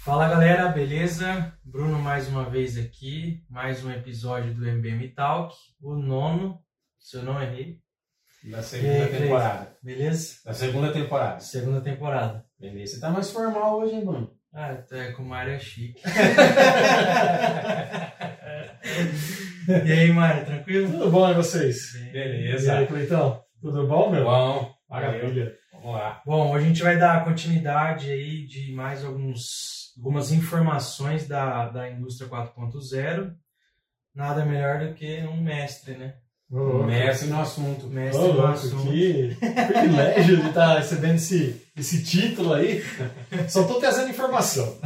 Fala galera, beleza? Bruno mais uma vez aqui, mais um episódio do MBM Talk, o nono, se eu não errei. Da segunda Cleiton? temporada. Beleza? Da segunda temporada. Segunda temporada. Beleza. Você tá mais formal hoje, hein, Bruno? Ah, é com uma área chique. e aí, Mário, tranquilo? Tudo bom, e vocês? Bem. E Beleza. aí, Cleitão? Tudo bom, meu? Bom, Maravilha. vamos lá. Bom, hoje a gente vai dar continuidade aí de mais alguns, algumas informações da, da indústria 4.0. Nada melhor do que um mestre, né? Louco. Mestre no assunto. Mestre Ô, no louco, assunto. que privilégio de estar recebendo esse, esse título aí. Só tô trazendo informação.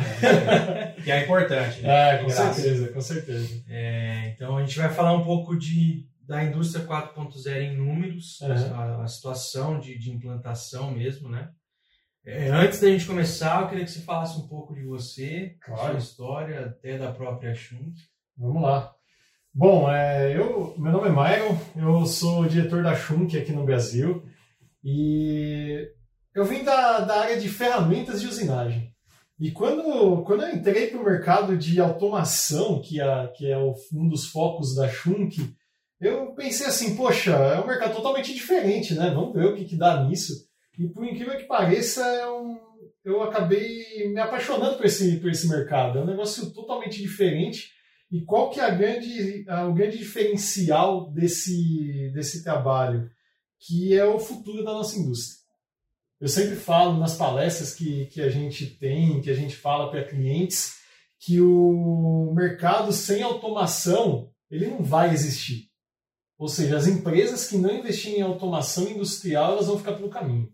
Que é importante, né? É, com Graças. certeza, com certeza. É, então a gente vai falar um pouco de, da indústria 4.0 em números, Uhum. a, a situação de, de implantação mesmo, né? É, antes da gente começar, eu queria que você falasse um pouco de você, Claro. sua história, até da própria Schunk. Vamos lá. Bom, é, eu, meu nome é Myron, eu sou diretor da Schunk aqui no Brasil e eu vim da, da área de ferramentas de usinagem. E quando, quando eu entrei para o mercado de automação, que, é, que é o- um dos focos da Schunk, eu pensei assim, poxa, é um mercado totalmente diferente, né? Vamos ver o que, que dá nisso. E por incrível que pareça, é um, eu acabei me apaixonando por esse, por esse mercado. É um negócio totalmente diferente. E qual que é a grande, a- o grande diferencial desse, desse trabalho? Que é o futuro da nossa indústria. Eu sempre falo nas palestras que, que a gente tem, que a gente fala para clientes, que o mercado sem automação ele não vai existir. Ou seja, as empresas que não investirem em automação industrial elas vão ficar pelo caminho.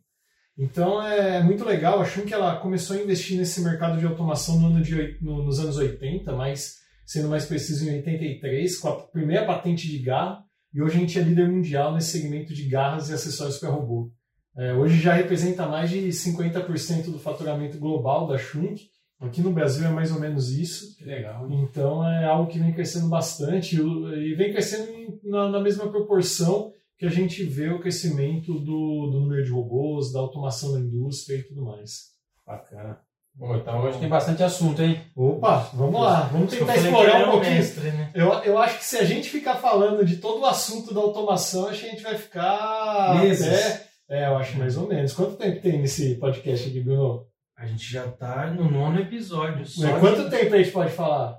Então é muito legal. Acho que ela começou a investir nesse mercado de automação no ano de, no- nos anos 80, mas sendo mais preciso em 83, com a primeira patente de garra. E hoje a gente é líder mundial nesse segmento de garras e acessórios para robô. É, hoje já representa mais de 50% do faturamento global da Schunk. Aqui no Brasil é mais ou menos isso. Que legal, hein? Então é algo que vem crescendo bastante e vem crescendo na, na mesma proporção que a gente vê o crescimento do, do número de robôs, da automação da indústria e tudo mais. Bacana. Bom, então hoje tem bastante assunto, hein? Opa, vamos lá, vamos tentar que explorar um pouquinho. mestre, né? Eu, eu acho que se a gente ficar falando de todo o assunto da automação, acho que a gente vai ficar Meses. até. É, eu acho mais ou menos. Quanto tempo tem nesse podcast aqui, Bruno? A gente já tá no nono episódio. Só É, Quanto de- tempo a gente pode falar?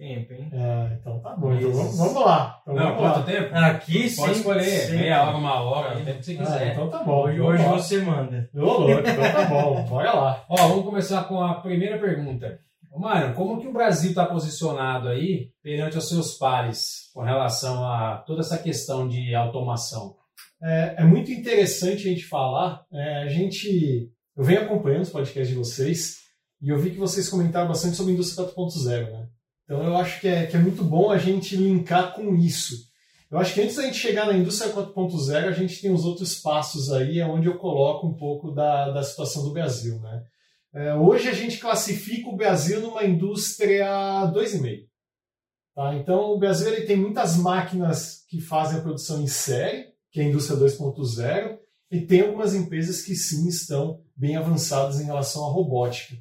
Tem tempo, hein? É, então tá bom. Então vamos, vamos lá. Então Não, vamos lá. quanto tempo? Aqui sim. Pode escolher. sempre. Meia hora, uma hora, o tempo que você Ah, quiser. então tá bom. Hoje, hoje lá. você manda. Ô, louco, então tá bom. Bora lá. Ó, vamos começar com a primeira pergunta. Mário, como que o Brasil está posicionado aí perante os seus pares com relação a toda essa questão de automação? É, é muito interessante a gente falar. É, a gente, eu venho acompanhando os podcasts de vocês e eu vi que vocês comentaram bastante sobre a indústria 4.0, né? Então eu acho que é, que é muito bom a gente linkar com isso. Eu acho que antes da gente chegar na indústria 4.0, a gente tem os outros passos aí, é onde eu coloco um pouco da, da situação do Brasil, né? É, hoje a gente classifica o Brasil numa indústria 2,5. Tá? Então o Brasil ele tem muitas máquinas que fazem a produção em série, que é a indústria 2.0, e tem algumas empresas que sim estão bem avançadas em relação à robótica.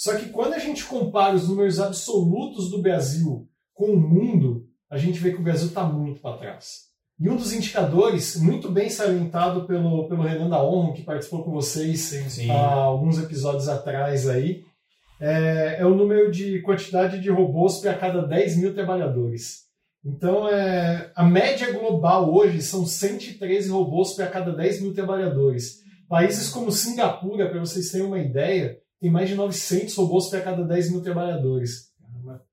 Só que quando a gente compara os números absolutos do Brasil com o mundo, a gente vê que o Brasil está muito para trás. E um dos indicadores, muito bem salientado pelo, pelo Renan da ONU, que participou com vocês há alguns episódios atrás aí, é, é o número de quantidade de robôs para cada 10 mil trabalhadores. Então, é, a média global hoje são 113 robôs para cada 10 mil trabalhadores. Países como Singapura, para vocês terem uma ideia, tem mais de 900 robôs para cada 10 mil trabalhadores.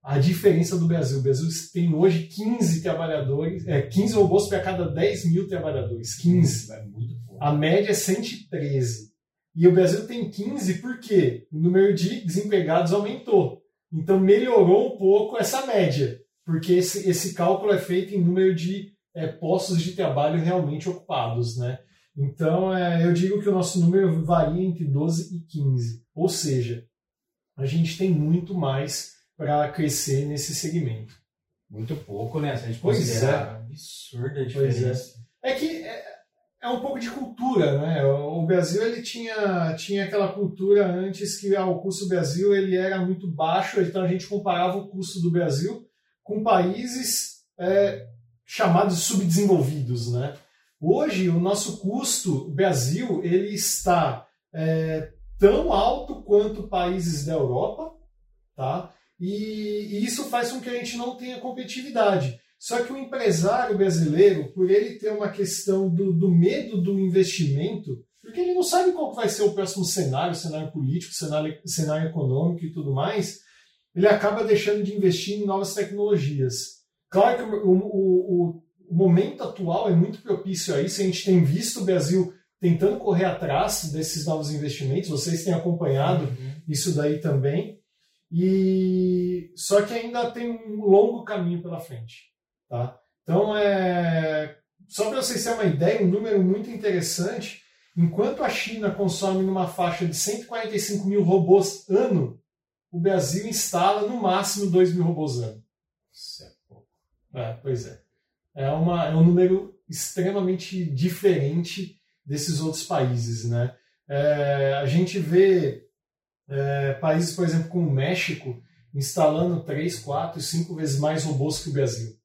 A diferença do Brasil. O Brasil tem hoje 15 trabalhadores, é, 15 robôs para cada 10 mil trabalhadores. 15. É muito bom. A média é 113. E o Brasil tem 15 porque o número de desempregados aumentou. Então melhorou um pouco essa média, porque esse, esse cálculo é feito em número de é, postos de trabalho realmente ocupados. Né? Então é, eu digo que o nosso número varia entre 12 e 15. Ou seja, a gente tem muito mais para crescer nesse segmento. Muito pouco, né? Se a gente Pois considerar. Absurda a Pois diferença. É que é, é um pouco de cultura, né? O Brasil ele tinha, tinha aquela cultura antes que ah, o custo do Brasil ele era muito baixo, então a gente comparava o custo do Brasil com países é, chamados subdesenvolvidos, né? Hoje o nosso custo, Brasil, ele está é, tão alto quanto países da Europa, tá? E, e isso faz com que a gente não tenha competitividade. Só que o empresário brasileiro, por ele ter uma questão do, do medo do investimento, porque ele não sabe qual vai ser o próximo cenário, cenário político, cenário, cenário econômico e tudo mais, ele acaba deixando de investir em novas tecnologias. Claro que o, o, o, o momento atual é muito propício a isso, a gente tem visto o Brasil tentando correr atrás desses novos investimentos, vocês têm acompanhado Uhum. isso daí também. E só que ainda tem um longo caminho pela frente, tá? Então é só para vocês terem uma ideia, um número muito interessante. Enquanto a China consome numa faixa de 145 mil robôs ano, o Brasil instala no máximo 2 mil robôs ano. Isso é pouco. É, pois é. É, uma, é um número extremamente diferente desses outros países, né? É, a gente vê é, países, por exemplo, como o México, instalando 3, 4, 5 vezes mais robôs que o Brasil.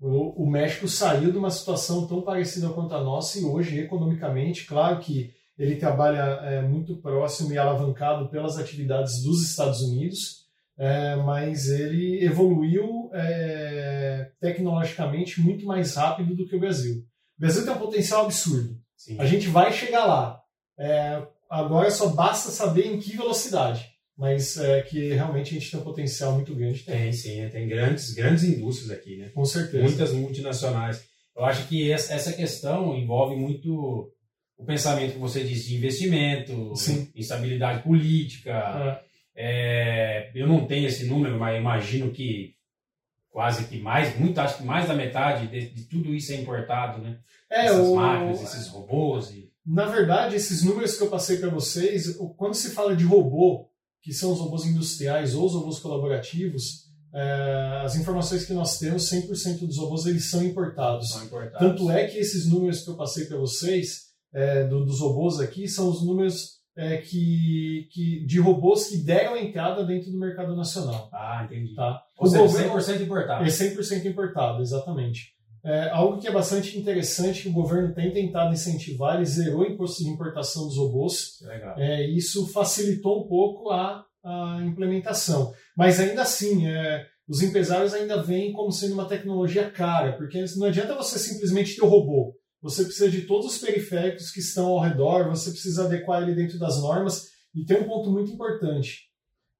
O, o México saiu de uma situação tão parecida quanto a nossa e hoje, economicamente, claro que ele trabalha é, muito próximo e alavancado pelas atividades dos Estados Unidos, é, mas ele evoluiu é, tecnologicamente muito mais rápido do que o Brasil. O Brasil tem um potencial absurdo. Sim. A gente vai chegar lá. É, agora só basta saber em que velocidade. Mas é, que realmente a gente tem um potencial muito grande. Tem, Tem, sim. Tem grandes, grandes indústrias aqui, né? com certeza. Muitas multinacionais. Eu acho que essa questão envolve muito o pensamento que você disse de investimento, Sim. instabilidade política. É, eu não tenho esse número, mas imagino que quase que mais, muito, acho que mais da metade de, de tudo isso é importado, né? é, Essas o- máquinas, esses robôs. E... Na verdade, esses números que eu passei para vocês, quando se fala de robô, que são os robôs industriais ou os robôs colaborativos, é, as informações que nós temos, 100% dos robôs eles são importados. São importados. Tanto é que esses números que eu passei para vocês, é, do- dos robôs aqui, são os números é, que, que, de robôs que deram entrada dentro do mercado nacional. Ah, entendi. Tá? Ou O seja, governo- 100% importado. É 100% importado, exatamente. É, algo que é bastante interessante que o governo tem tentado incentivar, ele zerou o imposto de importação dos robôs, Legal. é, isso facilitou um pouco a, a implementação. Mas ainda assim, é, os empresários ainda veem como sendo uma tecnologia cara, porque não adianta você simplesmente ter o robô. Você precisa de todos os periféricos que estão ao redor, você precisa adequar ele dentro das normas. E tem um ponto muito importante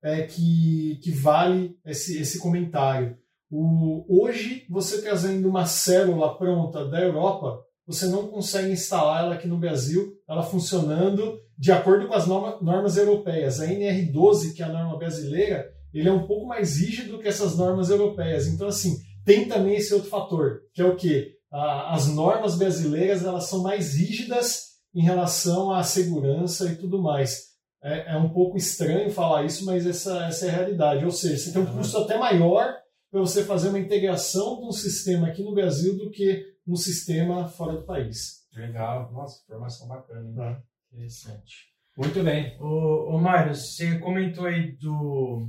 é, que, que vale esse, esse comentário. O, hoje, você trazendo uma célula pronta da Europa, você não consegue instalar ela aqui no Brasil, ela funcionando de acordo com as norma, normas europeias. A NR12, que é a norma brasileira, ele é um pouco mais rígido que essas normas europeias. Então, assim, tem também esse outro fator, que é o quê? A- As normas brasileiras elas são mais rígidas em relação à segurança e tudo mais. É, é um pouco estranho falar isso, mas essa, essa é a realidade. Ou seja, você tem um custo até maior para você fazer uma integração de um sistema aqui no Brasil do que um sistema fora do país. Legal. Nossa, informação bacana. hein? Interessante. Muito bem. Ô, ô Mário, você comentou aí do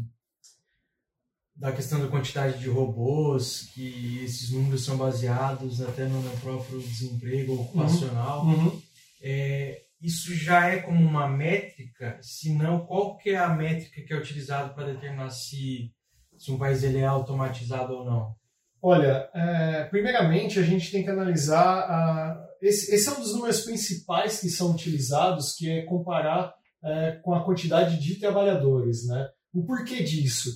da questão da quantidade de robôs, que esses números são baseados até no próprio desemprego ocupacional. É, isso já é como uma métrica? Se não, qual que é a métrica que é utilizada para determinar se, se um país ele é automatizado ou não? Olha, é, primeiramente a gente tem que analisar. a- esse, esse é um dos números principais que são utilizados, que é comparar é, com a quantidade de trabalhadores. Né? O porquê disso?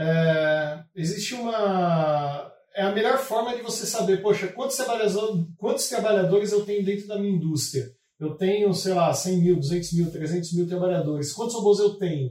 É, existe uma. É a melhor forma de você saber, poxa, quantos trabalhadores, quantos trabalhadores eu tenho dentro da minha indústria? Eu tenho, sei lá, 100 mil, 200 mil, 300 mil trabalhadores. Quantos robôs eu tenho?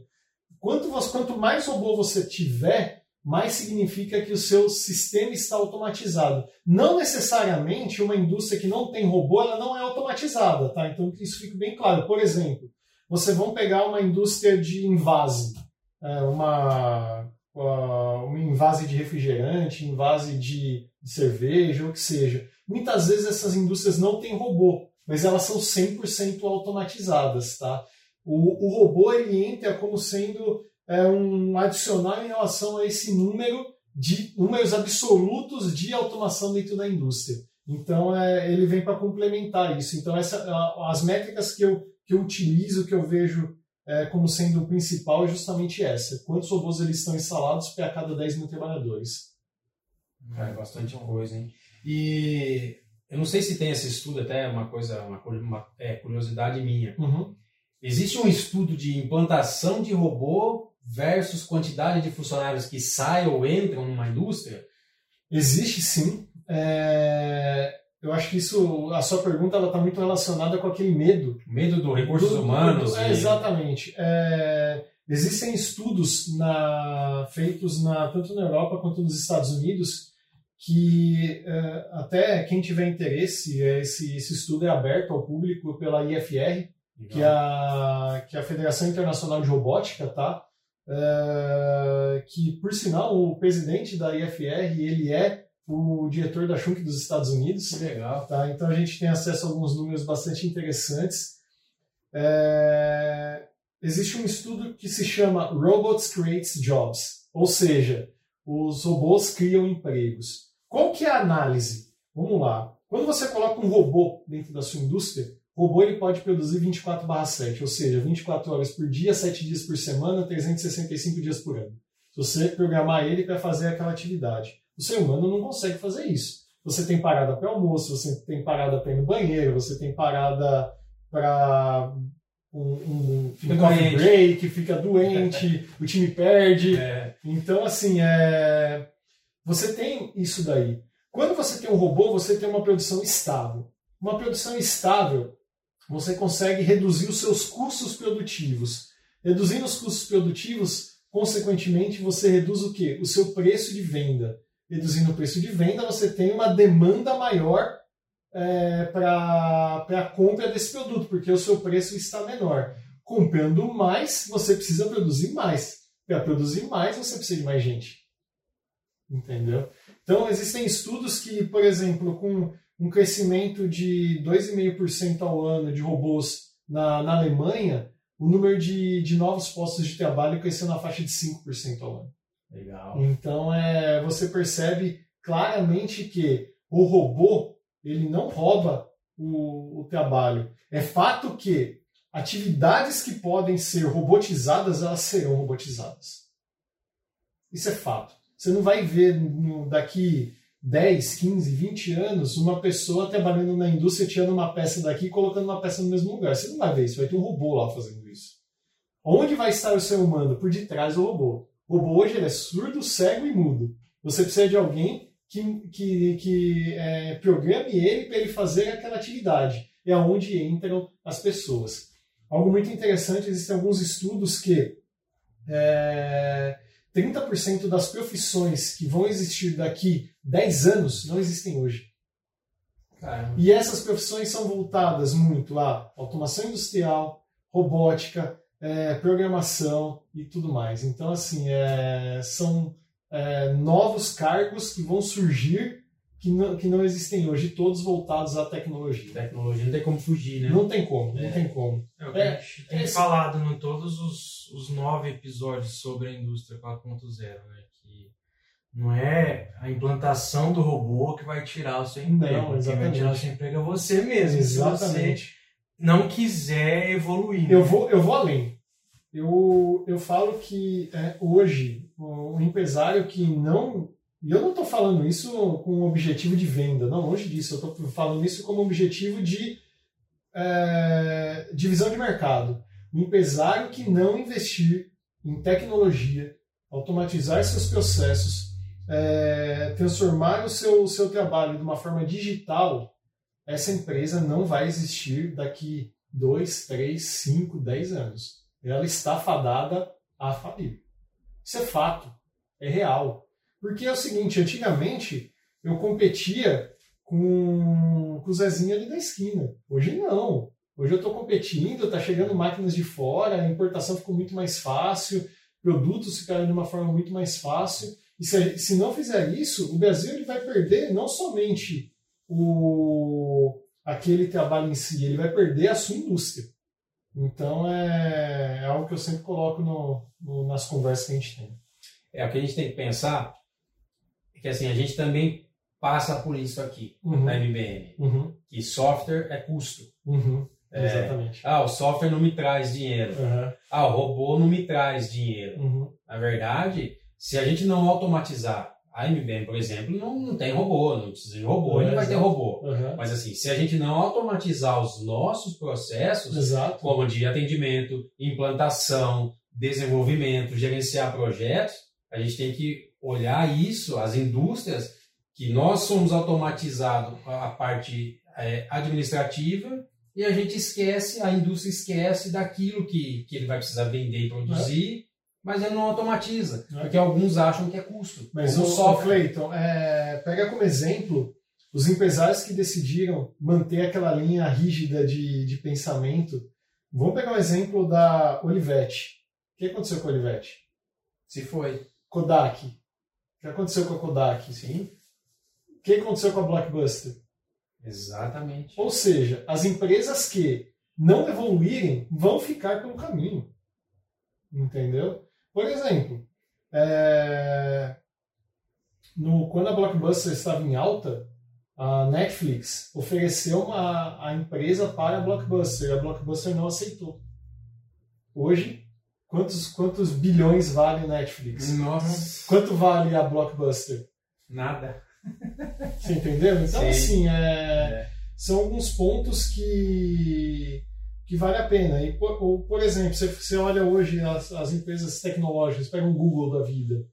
Quanto, quanto mais robô você tiver, mais significa que o seu sistema está automatizado. Não necessariamente uma indústria que não tem robô, ela não é automatizada, tá? Então isso fique bem claro. Por exemplo, você vão pegar uma indústria de invase, é, uma uh, um invase de refrigerante, invase de cerveja, ou o que seja. Muitas vezes essas indústrias não têm robô, mas elas são 100% automatizadas, tá? O, o robô ele entra como sendo é, um adicional em relação a esse número de números absolutos de automação dentro da indústria. Então é, ele vem para complementar isso. Então essa, as métricas que eu, que eu utilizo, que eu vejo é, como sendo o principal, é justamente essa. Quantos robôs eles estão instalados para cada 10 mil trabalhadores? É bastante coisa, hein? E eu não sei se tem esse estudo, até uma coisa, uma, uma é, curiosidade minha. Uhum. Existe um estudo de implantação de robô versus quantidade de funcionários que saem ou entram numa indústria? Existe sim. É... Eu acho que isso, a sua pergunta, ela está muito relacionada com aquele medo. Medo do recursos do, humanos. Do, é, exatamente. É... Existem estudos na... feitos na... tanto na Europa quanto nos Estados Unidos que é, até quem tiver interesse, esse, esse estudo é aberto ao público pela IFR, que é, a, que é a Federação Internacional de Robótica, tá? É, que, por sinal, o presidente da IFR, ele é o diretor da Schunk dos Estados Unidos. Que legal. Tá? Então a gente tem acesso a alguns números bastante interessantes. É, existe um estudo que se chama Robots Creates Jobs, ou seja, os robôs criam empregos. Qual que é a análise? Vamos lá. Quando você coloca um robô dentro da sua indústria, o robô ele pode produzir 24/7, ou seja, 24 horas por dia, 7 dias por semana, 365 dias por ano. Se você programar ele para fazer aquela atividade. O ser humano não consegue fazer isso. Você tem parada para almoço, você tem parada para ir no banheiro, você tem parada para um, um, coffee break, fica doente, o time perde. É. Então, assim, é... você tem isso daí. Quando você tem um robô, você tem uma produção estável. Uma produção estável você consegue reduzir os seus custos produtivos. Reduzindo os custos produtivos, consequentemente, você reduz o quê? O seu preço de venda. Reduzindo o preço de venda, você tem uma demanda maior é, para a compra desse produto, porque o seu preço está menor. Comprando mais, você precisa produzir mais. Para produzir mais, você precisa de mais gente. Entendeu? Então, existem estudos que, por exemplo, com um crescimento de 2,5% ao ano de robôs na, na Alemanha, o número de, de novos postos de trabalho cresceu na faixa de 5% ao ano. Legal. Então é, você percebe claramente que o robô ele não rouba o, o trabalho. É fato que atividades que podem ser robotizadas, elas serão robotizadas. Isso é fato. Você não vai ver no, daqui 10, 15, 20 anos, uma pessoa trabalhando na indústria tirando uma peça daqui e colocando uma peça no mesmo lugar. Você não vai ver isso, vai ter um robô lá fazendo isso. Onde vai estar o ser humano? Por detrás do robô. O robô hoje é surdo, cego e mudo. Você precisa de alguém que, que, que é, programe ele para ele fazer aquela atividade. É onde entram as pessoas. Algo muito interessante, existem alguns estudos que é, 30% das profissões que vão existir daqui 10 anos não existem hoje. Caramba. E essas profissões são voltadas muito a automação industrial, robótica, é, programação e tudo mais. Então, assim, é, são é, novos cargos que vão surgir que não, que não existem hoje, todos voltados à tecnologia. Tecnologia não tem como fugir, né? Não tem como, não é. tem como. É é, tem falado em todos os, os nove episódios sobre a indústria 4.0, né? Que não é a implantação do robô que vai tirar o seu emprego. Não, exatamente. Quem vai tirar o seu emprego é você mesmo. Exatamente. Se você não quiser evoluir. Né? Eu, vou, eu vou além. Eu, eu falo que é, hoje, o empresário que não e eu não estou falando isso com o objetivo de venda, não, longe disso. Eu estou falando isso como objetivo de é, divisão de mercado. Um empresário que não investir em tecnologia, automatizar seus processos, é, transformar o seu, seu trabalho de uma forma digital, essa empresa não vai existir daqui 2, 3, 5, 10 anos. Ela está fadada a falir. Isso é fato, é real. Porque é o seguinte, antigamente eu competia com, com o Zezinho ali da esquina. Hoje não. Hoje eu estou competindo, está chegando máquinas de fora, a importação ficou muito mais fácil. produtos ficarem de uma forma muito mais fácil. E se, se não fizer isso, o Brasil ele vai perder não somente o, aquele trabalho em si, ele vai perder a sua indústria. Então é, é algo que eu sempre coloco no, no, nas conversas que a gente tem. É o que a gente tem que pensar, é que assim, a gente também passa por isso aqui Uhum. na MBM, Uhum, que software é custo. uhum, É. exatamente. Ah, o software não me traz dinheiro. Uhum, Ah, o robô não me traz dinheiro. uhum, Na verdade, se a gente não automatizar, a MBM, por exemplo, não, não tem robô, não precisa de robô, É, não vai ter robô. uhum. Mas assim, se a gente não automatizar os nossos processos, Exato. como de atendimento, implantação, desenvolvimento, gerenciar projetos, a gente tem que olhar isso, as indústrias, que nós somos automatizados a parte é, administrativa e a gente esquece, a indústria esquece daquilo que, que ele vai precisar vender e produzir, mas ele não automatiza, É. porque alguns acham que é custo. Mas o, o software. Cleiton, é, pega como exemplo os empresários que decidiram manter aquela linha rígida de, de pensamento. Vamos pegar o exemplo da Olivetti. O que aconteceu com a Olivetti? Se foi. Kodak. O que aconteceu com a Kodak? Sim, O que aconteceu com a Blockbuster? exatamente. Ou seja, as empresas que não evoluírem vão ficar pelo caminho. Entendeu? Por exemplo, é, no, quando a Blockbuster estava em alta, a Netflix ofereceu uma, a empresa para a Blockbuster. A Blockbuster não aceitou. Hoje, quantos, quantos bilhões vale a Netflix? Nossa, Quanto vale a Blockbuster? nada. Você entendeu? Então, Sim. assim, é, são alguns pontos que, que vale a pena. E, por, ou, por exemplo, você, você olha hoje as, as empresas tecnológicas, pega o Google da vida.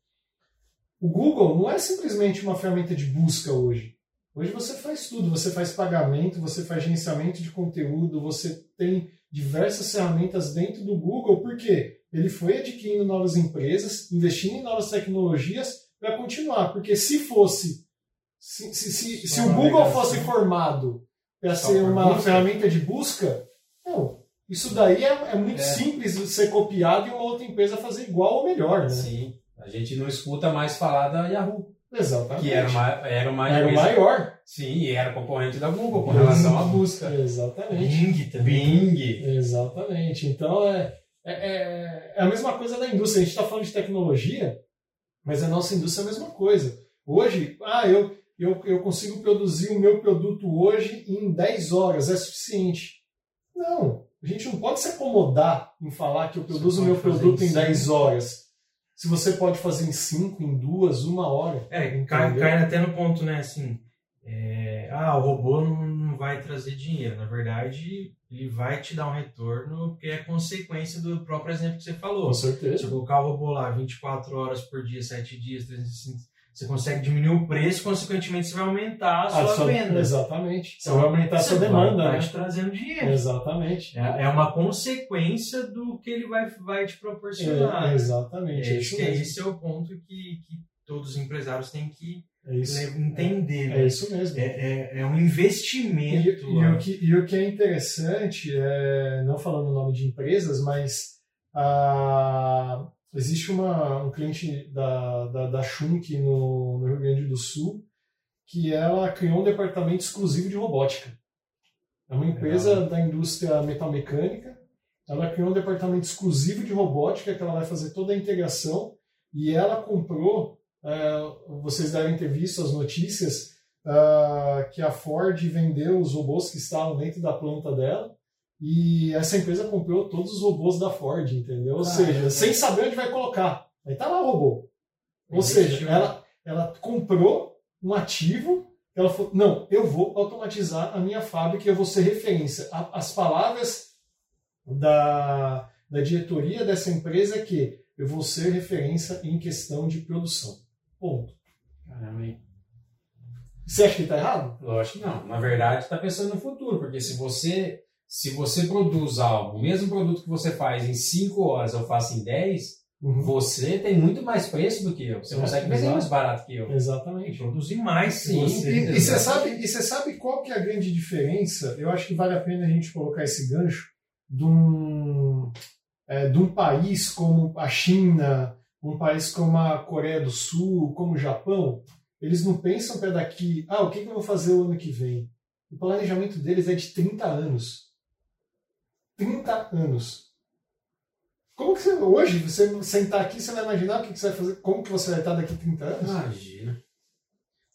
O Google não é simplesmente uma ferramenta de busca hoje. Hoje você faz tudo, você faz pagamento, você faz gerenciamento de conteúdo, você tem diversas ferramentas dentro do Google, porque ele foi adquirindo novas empresas, investindo em novas tecnologias para continuar. Porque se fosse se, se, se, se o Google fosse formado para ser uma ferramenta de busca, não. Isso daí é, é muito É. simples de ser copiado e uma outra empresa fazer igual ou melhor, né? Sim. A gente não escuta mais falar da Yahoo, Exatamente. que era uma, era uma Era empresa- maior. Sim, e era concorrente da Google com relação à busca. Exatamente. Bing também. Bing. Exatamente. Então é, é, é- é a mesma coisa da indústria. A gente está falando de tecnologia, mas a nossa indústria é a mesma coisa. Hoje, ah, eu, eu, eu consigo produzir o meu produto hoje em 10 horas, é suficiente. Não, a gente não pode se acomodar em falar que eu produzo o meu produto em em 10 cinco. horas. Se você pode fazer em 5, em 2, uma hora. É, cai, cai até no ponto, né, assim, é, ah, o robô não, não vai trazer dinheiro. Na verdade, ele vai te dar um retorno, porque é consequência do próprio exemplo que você falou. Se certeza. você colocar o robô lá 24 horas por dia, 7 dias, 365, você consegue diminuir o preço, consequentemente você vai aumentar a sua, A sua- venda. Exatamente. Você vai aumentar a você sua vai- demanda, vai né? te trazendo dinheiro. Exatamente. É, é uma consequência do que ele vai, vai te proporcionar. É, exatamente. É, É isso que é mesmo. esse é o ponto que, que todos os empresários têm que É isso. entender. né? É isso mesmo. É, é, é um E, investimento. e lá. o que, e o que é interessante, é, não falando o nome de empresas, mas existe uma, um cliente da, da, da Schunk no, no Rio Grande do Sul que ela criou um departamento exclusivo de robótica. É uma empresa da indústria metalmecânica. Ela criou um departamento exclusivo de robótica que ela vai fazer toda a integração e ela comprou, é, vocês devem ter visto as notícias, ah, que a Ford vendeu os robôs que estavam dentro da planta dela e essa empresa comprou todos os robôs da Ford, entendeu? Ou Caramba. seja, sem saber onde vai colocar. Aí tá lá o robô. Ou seja, ela, ela comprou um ativo, ela falou, não, eu vou automatizar a minha fábrica e eu vou ser referência. A- As palavras da, da diretoria dessa empresa é que eu vou ser referência em questão de produção. Ponto. Caramba, hein? Você acha que está errado? Lógico que não. Na verdade, está pensando no futuro, porque se você se você produz algo, o mesmo produto que você faz em 5 horas, eu faço em 10, Uhum. você tem muito mais preço do que eu. Você É, consegue vender mais barato que eu. Exatamente. produzir mais Sim, você. E, e você sabe, e você sabe qual que é a grande diferença? Eu acho que vale a pena a gente colocar esse gancho de um, é, de um país como a China, um país como a Coreia do Sul, como o Japão, eles não pensam para daqui, ah, o que, que eu vou fazer o ano que vem? O planejamento deles é de 30 anos. 30 anos. Como que você, hoje, você sentar aqui, você vai imaginar o que, que você vai fazer, como que você vai estar daqui a 30 anos? Imagina.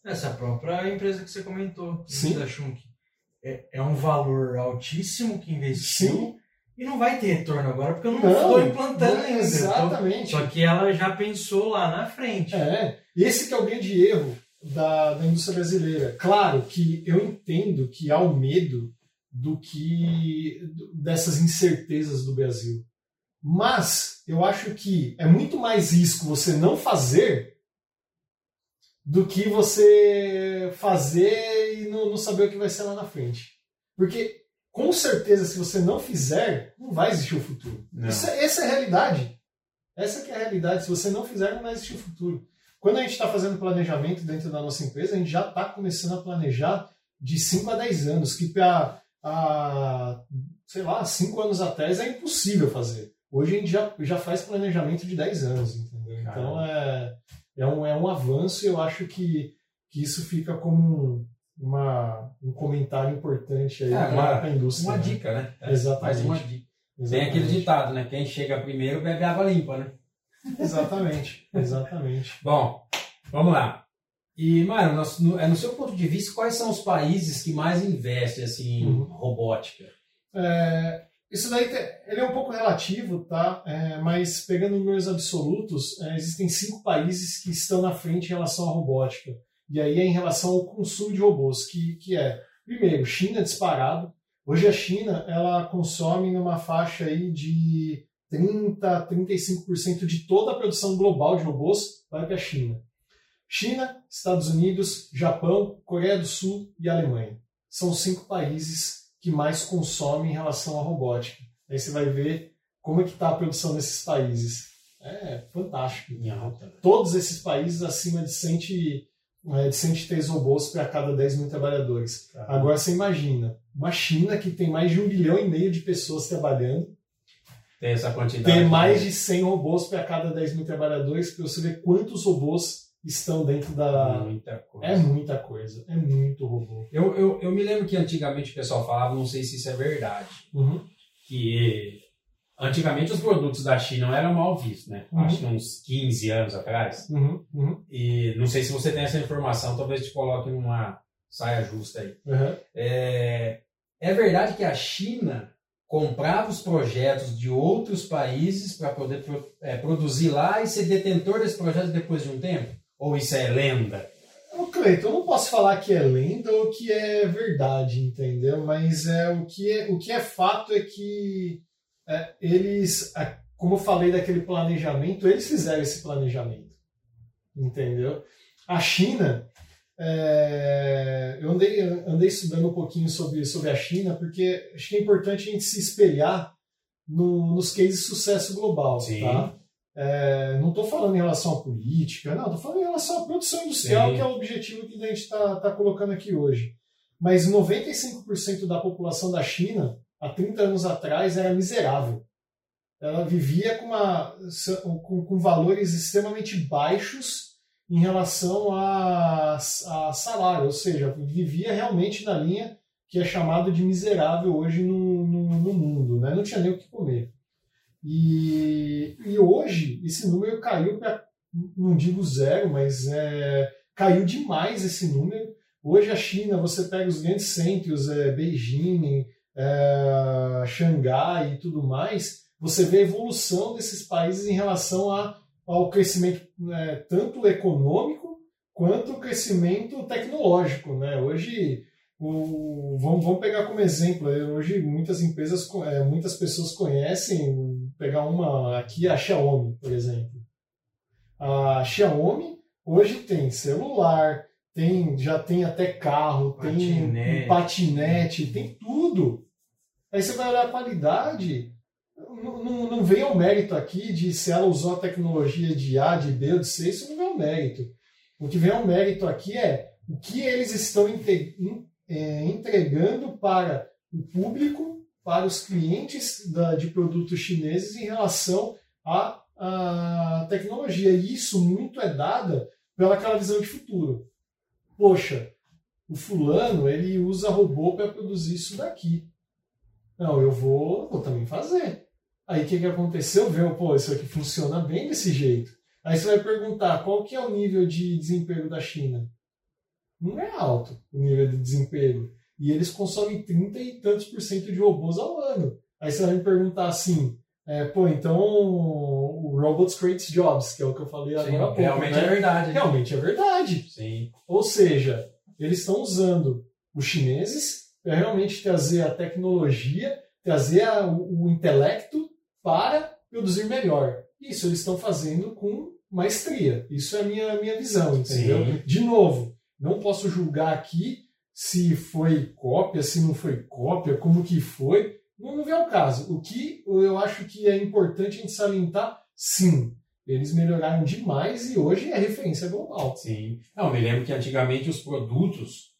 Essa própria empresa que você comentou, Sim. da Schunk. É, é um valor altíssimo que investiu Sim. e não vai ter retorno agora porque eu não Não, estou implantando não, ainda. exatamente. Então, só que ela já pensou lá na frente. É, esse que é o grande erro da, da indústria brasileira. Claro que eu entendo que há o medo do que dessas incertezas do Brasil. Mas eu acho que é muito mais risco você não fazer do que você fazer e não, não saber o que vai ser lá na frente. Porque, com certeza, se você não fizer, não vai existir o futuro. Isso é- essa é a realidade. Essa que é a realidade. Se você não fizer, não vai existir o futuro. Quando a gente está fazendo planejamento dentro da nossa empresa, a gente já está começando a planejar de 5 a 10 anos, que para, sei lá, 5 anos atrás é impossível fazer. Hoje a gente já, já faz planejamento de 10 anos, entendeu? Então é, é, um, é um avanço e eu acho que, que isso fica como um, uma, um comentário importante aí É, para a indústria. Uma né? dica, né? É, Exatamente. Mais uma dica. Tem Exatamente. aquele ditado, né? Quem chega primeiro bebe água limpa, né? Exatamente, exatamente. Bom, vamos lá. E, Mário, é, no seu ponto de vista, quais são os países que mais investem assim, em Uhum. robótica? É, isso daí ele é um pouco relativo, tá? É, mas pegando números absolutos, é, existem cinco países que estão na frente em relação à robótica. E aí é em relação ao consumo de robôs, que, que é, primeiro, China disparado. Hoje a China ela consome numa faixa aí de 30 a 35% de toda a produção global de robôs vai para a China. China, Estados Unidos, Japão, Coreia do Sul e Alemanha. São os cinco países que mais consomem em relação à robótica. Aí você vai ver como é que está a produção desses países. É fantástico. Em alta. né? Todos esses países acima de, 100, é, de 103 robôs para cada 10 mil trabalhadores. Agora você imagina, uma China que tem mais de um bilhão e meio de pessoas trabalhando, Tem essa quantidade. tem mais de 100 robôs para cada 10 mil trabalhadores, para você ver quantos robôs estão dentro da... Muita coisa. É muita coisa, é muito robô. Eu, eu, eu me lembro que antigamente o pessoal falava, não sei se isso é verdade, Uhum. que antigamente os produtos da China não eram mal vistos, né? Uhum. Acho que uns 15 anos atrás. Uhum. Uhum. E não sei se você tem essa informação, talvez te coloque numa saia justa aí. Uhum. É, é verdade que a China comprava os projetos de outros países para poder é, produzir lá e ser detentor desse projeto depois de um tempo? Ou isso é lenda? Ô, Cleiton, eu não posso falar que é lenda ou que é verdade, entendeu? Mas é, o, que é, o que é fato é que é, eles, como eu falei daquele planejamento, eles fizeram esse planejamento, entendeu? A China, é, eu andei, andei estudando um pouquinho sobre, sobre a China, porque acho que é importante a gente se espelhar no- nos cases de sucesso global, Sim. tá? É, não estou falando em relação à política, não, estou falando em relação à produção industrial, Sim. que é o objetivo que a gente está tá colocando aqui hoje. Mas 95% da população da China, há 30 anos atrás, era miserável. Ela vivia com, uma, com, com valores extremamente baixos em relação a, a salário, ou seja, vivia realmente na linha que é chamado de miserável hoje no, no, no mundo, né? não tinha nem o que comer. E, e hoje esse número caiu para, não digo zero, mas é, caiu demais esse número. Hoje a China, você pega os grandes centros, é, Beijing, é, Xangai e tudo mais, você vê a evolução desses países em relação a, ao crescimento é, tanto econômico quanto o crescimento tecnológico. Né? Hoje, o, vamos, vamos pegar como exemplo, hoje muitas empresas, é, muitas pessoas conhecem, pegar uma aqui, a Xiaomi, por exemplo. A Xiaomi hoje tem celular, tem, já tem até carro, Patinete. tem um patinete, tem tudo. Aí você vai olhar a qualidade, não, não, não vem ao mérito aqui de se ela usou a tecnologia de A, de B ou de C, isso não vem ao mérito. O que vem ao mérito aqui é o que eles estão é, entregando para o público para os clientes da, de produtos chineses em relação à, tecnologia. E isso muito é dada pelaquela visão de futuro. Poxa, o fulano ele usa robô para produzir isso daqui. Não, eu vou, vou também fazer. Aí o que, que aconteceu? Viu, pô, isso aqui funciona bem desse jeito. Aí você vai perguntar qual que é o nível de desemprego da China. Não é alto o nível de desemprego. E eles consomem 30 e tantos por cento de robôs ao ano. Aí você vai me perguntar assim, é, pô, então o Robots Creates Jobs, que é o que eu falei Sim, agora há pouco. Realmente né? é verdade. Realmente é verdade. Sim. Ou seja, eles estão usando os chineses para realmente trazer a tecnologia, trazer a, o, o intelecto para produzir melhor. Isso eles estão fazendo com maestria. Isso é a minha, minha visão, entendeu? Sim. De novo, não posso julgar aqui se foi cópia, se não foi cópia, como que foi. Não, não vem ao caso. O que eu acho que é importante a gente salientar, sim, eles melhoraram demais e hoje é referência global. Sim. Não, eu me lembro que antigamente os produtos,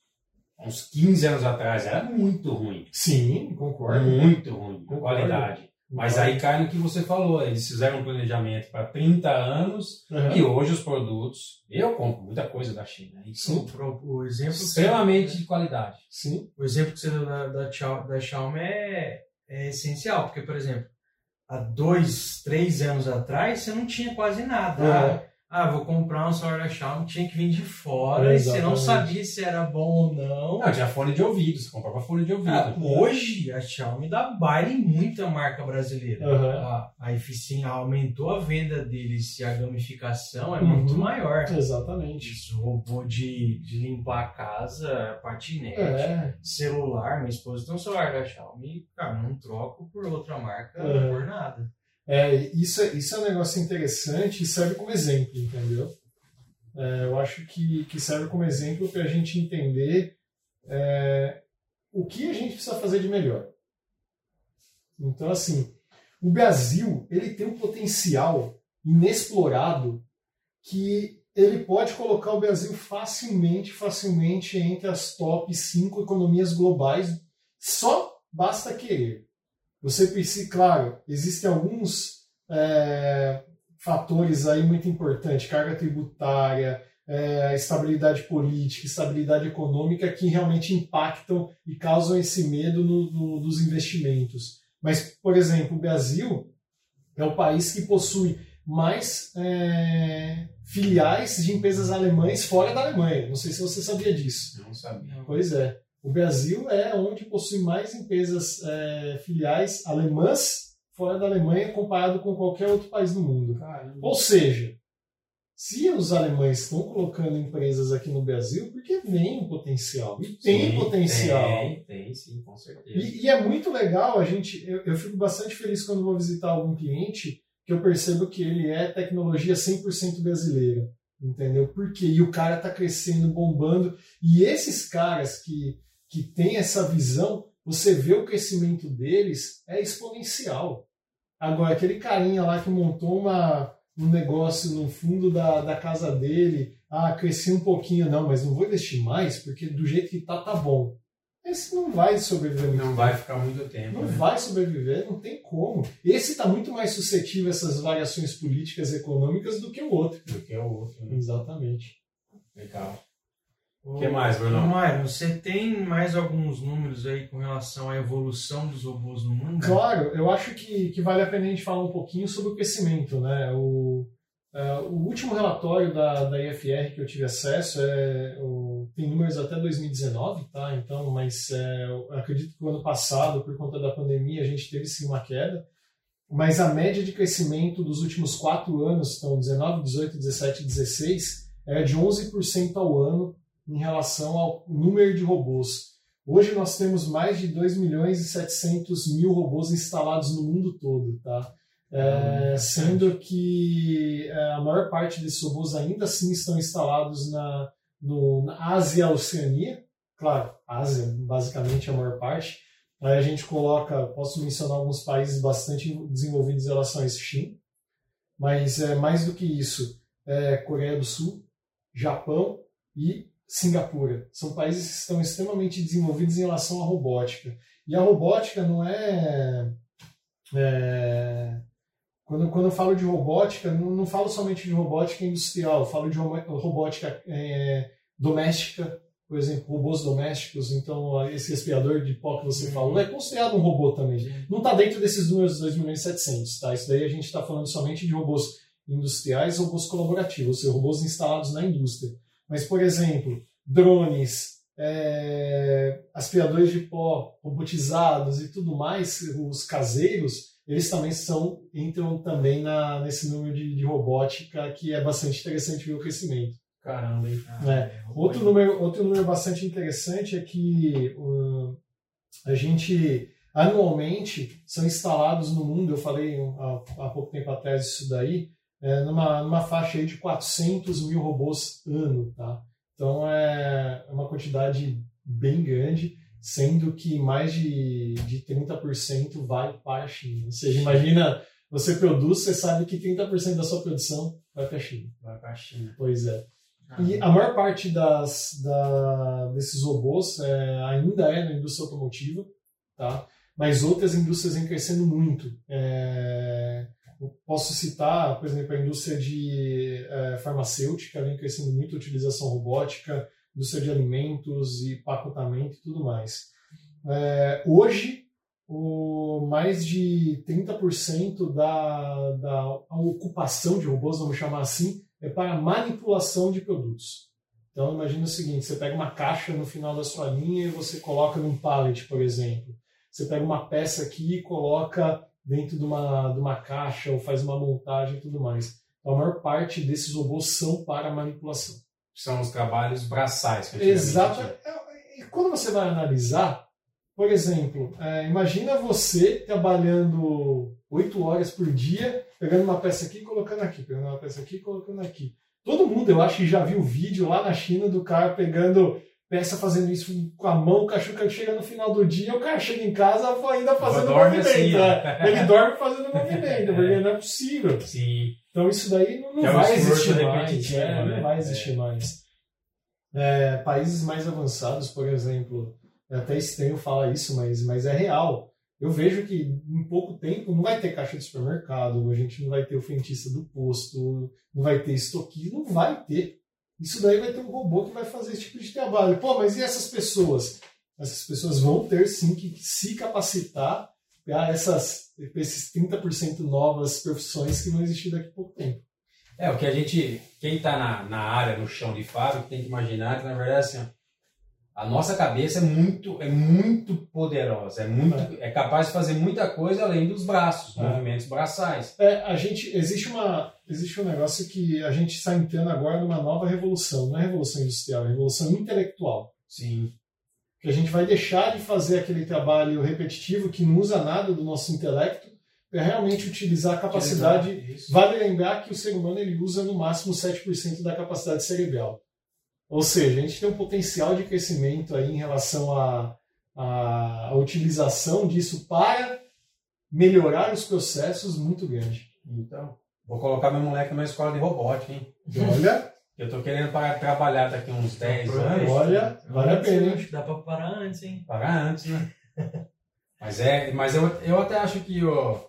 uns 15 anos atrás, era muito ruim. Sim, concordo. Muito ruim, Concordo. qualidade. Mas aí cai no que você falou, eles fizeram um planejamento para 30 anos Aham. e hoje os produtos, eu compro muita coisa da China, isso O, pro- o exemplo extremamente de qualidade. Sim. o exemplo que você deu da, da, da Xiaomi é, é essencial, porque, por exemplo, há dois, três anos atrás, você não tinha quase nada. É. Ah, vou comprar um celular da Xiaomi, tinha que vir de fora, e você não sabia se era bom ou não. Não, tinha fone de ouvido, você comprava fone de ouvido. Ah, hoje, a Xiaomi dá baile em muita marca brasileira. Aham. A, a eficiência aumentou a venda deles e a gamificação é Uhum. muito maior. Exatamente. Isso, robô de, de limpar a casa, patinete, É. celular. Minha esposa tem um celular da Xiaomi, cara, não troco por outra marca É. por nada. É, isso, é- isso é um negócio interessante e serve como exemplo, entendeu? É, eu acho que, que serve como exemplo para a gente entender é, o que a gente precisa fazer de melhor. Então, assim, o Brasil ele tem um potencial inexplorado que ele pode colocar o Brasil facilmente, facilmente entre as top 5 economias globais. Só basta querer. Você precisa, claro, existem alguns é, fatores aí muito importantes, carga tributária, é, estabilidade política, estabilidade econômica, que realmente impactam e causam esse medo no, no, dos investimentos. Mas, por exemplo, o Brasil é o país que possui mais é, filiais de empresas alemães fora da Alemanha. Não sei se você sabia disso. Não sabia. Pois é. O Brasil é onde possui mais empresas é, filiais alemãs fora da Alemanha comparado com qualquer outro país do mundo. Caramba. Ou seja, se os alemães estão colocando empresas aqui no Brasil, porque vem um potencial. E tem Sim, potencial. Tem, tem, sim, com certeza. E, e é muito legal, a gente, eu, eu fico bastante feliz quando vou visitar algum cliente que eu percebo que ele é tecnologia 100% brasileira, entendeu? Porque e o cara está crescendo, bombando, e esses caras que que têm essa visão, você vê o crescimento deles é exponencial. Agora aquele carinha lá que montou uma um negócio no fundo da, da casa dele, ah, cresci um pouquinho, não, mas não vou investir mais, porque do jeito que tá, tá bom. Esse não vai sobreviver muito Não vai ficar muito tempo. não né? vai sobreviver, não tem como. Esse está muito mais suscetível a essas variações políticas e econômicas do que o outro. Do que o outro. Né? Exatamente. Legal. O que mais, Bruno? Mário, você tem mais alguns números aí com relação à evolução dos robôs no mundo? Claro, eu acho que, que vale a pena a gente falar um pouquinho sobre o crescimento. Né? O, é, o último relatório da, da IFR que eu tive acesso é, o, tem números até 2019, tá? então, mas é, acredito que o ano passado, por conta da pandemia, a gente teve sim uma queda. Mas a média de crescimento dos últimos quatro anos, então 19, 18, 17 e 16, é de 11% ao ano em relação ao número de robôs. Hoje nós temos mais de 2 milhões e 700 mil robôs instalados no mundo todo, tá? É, sendo que é, a maior parte desses robôs ainda assim estão instalados na, no, na Ásia Oceania. Claro, Ásia basicamente a maior parte. Aí a gente coloca, posso mencionar alguns países bastante desenvolvidos em relação a esse China, mas é, mais do que isso, é Coreia do Sul, Japão e Singapura. São países que estão extremamente desenvolvidos em relação à robótica. E a robótica não é. é quando, quando eu falo de robótica, não, não falo somente de robótica industrial, falo de robótica é, doméstica, por exemplo, robôs domésticos. Então, esse respirador de pó que você uhum. falou é considerado um robô também. Não está dentro desses números 2.700, tá? Isso daí a gente está falando somente de robôs industriais, robôs colaborativos, ou seja, robôs instalados na indústria. Mas, por exemplo, drones, é, aspiradores de pó robotizados e tudo mais, os caseiros, eles também são entram também na, nesse número de, de robótica que é bastante interessante ver o crescimento. Caramba, hein? Ah, é. Outro, número, outro número bastante interessante é que uh, a gente anualmente são instalados no mundo, eu falei há, há pouco tempo atrás isso daí, é, numa, numa faixa aí de 400 mil robôs ano, tá? Então é uma quantidade bem grande, sendo que mais de, de 30% vai para a China. Ou seja, imagina, você produz, você sabe que 30% da sua produção vai para a China. Vai para a China. Pois é. E a maior parte das, da, desses robôs é, ainda é na indústria automotiva, tá? mas outras indústrias vêm crescendo muito. É, Posso citar, por exemplo, a indústria de é, farmacêutica vem crescendo muito, a utilização robótica, indústria de alimentos e pacotamento e tudo mais. É, hoje, o, mais de 30% da, da ocupação de robôs, vamos chamar assim, é para manipulação de produtos. Então, imagina o seguinte: você pega uma caixa no final da sua linha e você coloca num pallet, por exemplo. Você pega uma peça aqui e coloca dentro de uma, de uma caixa ou faz uma montagem e tudo mais. Então, a maior parte desses robôs são para manipulação. São os trabalhos braçais. Que Exato. É, e quando você vai analisar, por exemplo, é, imagina você trabalhando oito horas por dia, pegando uma peça aqui e colocando aqui, pegando uma peça aqui e colocando aqui. Todo mundo, eu acho que já viu vídeo lá na China do cara pegando peça fazendo isso com a mão, o cachorro chega no final do dia, o cara chega em casa ainda fazendo movimento. Assim, né? Ele dorme fazendo movimento, porque não é possível. Sim. Então isso daí não, não é vai existir mais. É, né? Não vai existir é. mais. É, países mais avançados, por exemplo, é até estranho falar isso, mas, mas é real. Eu vejo que em pouco tempo não vai ter caixa de supermercado, a gente não vai ter o frentista do posto, não vai ter estoquista, não vai ter. Isso daí vai ter um robô que vai fazer esse tipo de trabalho. Pô, mas e essas pessoas? Essas pessoas vão ter sim que se capacitar para essas, esses 30% novas profissões que vão existir daqui a pouco tempo. É, o que a gente, quem está na, na área, no chão de fábrica, tem que imaginar que, na verdade, assim, a nossa cabeça é muito, é muito poderosa, é muito, é. é capaz de fazer muita coisa além dos braços, é. movimentos braçais. É, a gente existe uma existe um negócio que a gente está entrando agora numa nova revolução, não é revolução industrial, é revolução intelectual. Sim. Que a gente vai deixar de fazer aquele trabalho repetitivo que não usa nada do nosso intelecto para realmente utilizar a capacidade. Vale lembrar que o ser humano ele usa no máximo 7% da capacidade cerebral. Ou seja, a gente tem um potencial de crescimento aí em relação à, à, à utilização disso para melhorar os processos muito grande. Então, vou colocar meu moleque numa escola de robótica, hein? Olha. Eu tô querendo parar, trabalhar daqui uns 10 anos. Olha, vale a pena. Acho que dá para parar antes, hein? Parar antes, né? mas é, mas eu, eu até acho que ó,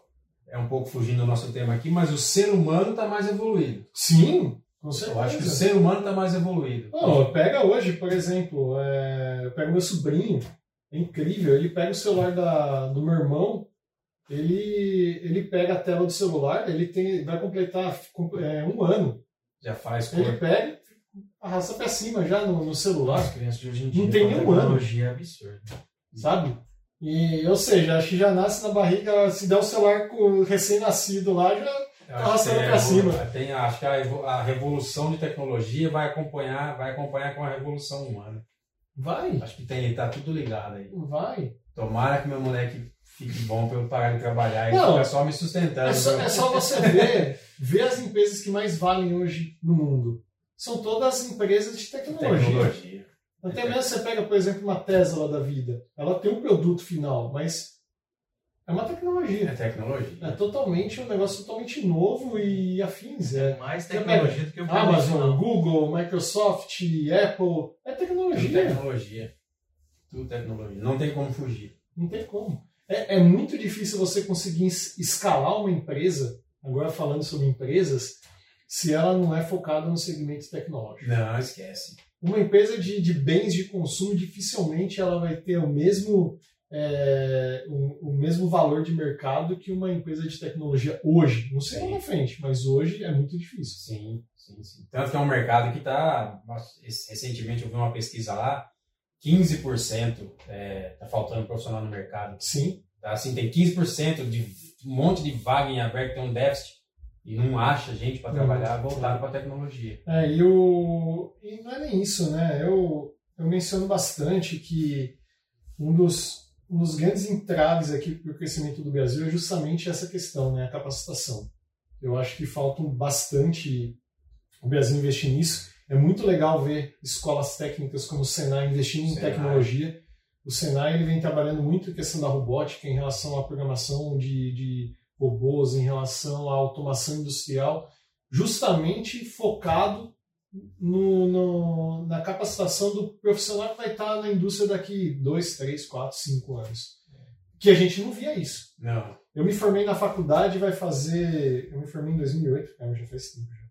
é um pouco fugindo do nosso tema aqui, mas o ser humano está mais evoluído. Sim, eu acho que o ser humano está mais evoluído. Oh, pega hoje, por exemplo, é, pega meu sobrinho, é incrível, ele pega o celular da, do meu irmão, ele, ele pega a tela do celular, ele tem, vai completar é, um ano. Já faz cor. Ele pega, arrasta para cima já no, no celular. As crianças de hoje em dia não tem nenhum ano. é absurda. Sabe? E, ou seja, acho que já nasce na barriga, se der o celular recém-nascido lá, já arrastando para cima. Tem, acho que a, revolução de tecnologia vai acompanhar, vai acompanhar com a revolução humana. Vai. Acho que tem, tá tudo ligado aí. Vai. Tomara que meu moleque fique bom para eu parar de trabalhar e ficar só me sustentando. É só, é só você ver, ver as empresas que mais valem hoje no mundo. São todas empresas de tecnologia. tecnologia. Até mesmo você pega, por exemplo, uma Tesla da vida. Ela tem um produto final, mas É uma tecnologia. É tecnologia. É totalmente um negócio totalmente novo e afins. É Mais tecnologia do que o Amazon, tradicional. Google, Microsoft, Apple. É Tudo tecnologia. tecnologia. Tudo tecnologia. Não tem como fugir. Não tem como. É, é muito difícil você conseguir es- escalar uma empresa, agora falando sobre empresas, se ela não é focada no segmento tecnológico. Não, esquece. Uma empresa de, de bens de consumo dificilmente ela vai ter o mesmo, é, o, o mesmo valor de mercado que uma empresa de tecnologia hoje. Não sei lá na frente, mas hoje é muito difícil. Sim, sim, sim. Tanto que é um mercado que está. Recentemente eu vi uma pesquisa lá, 15% está faltando profissional no mercado. Sim, Tá? Assim, tem 15% de um monte de vaga em aberto, tem um déficit e não acha gente para trabalhar voltado para a tecnologia. É, e, o, e não é nem isso, né? Eu, eu menciono bastante que um dos, um dos grandes entraves aqui para o crescimento do Brasil é justamente essa questão, né? A capacitação. Eu acho que faltam bastante o Brasil investir nisso. É muito legal ver escolas técnicas como o Senai investindo em Senai. tecnologia. O Senai ele vem trabalhando muito a questão da robótica em relação à programação de, de robôs, em relação à automação industrial, justamente focado no, no- na capacitação do profissional que vai estar na indústria daqui dois, três, quatro, cinco anos. Que a gente não via isso. Não. Eu me formei na faculdade, vai fazer. Eu me formei em 2008, cara, já faz tempo já.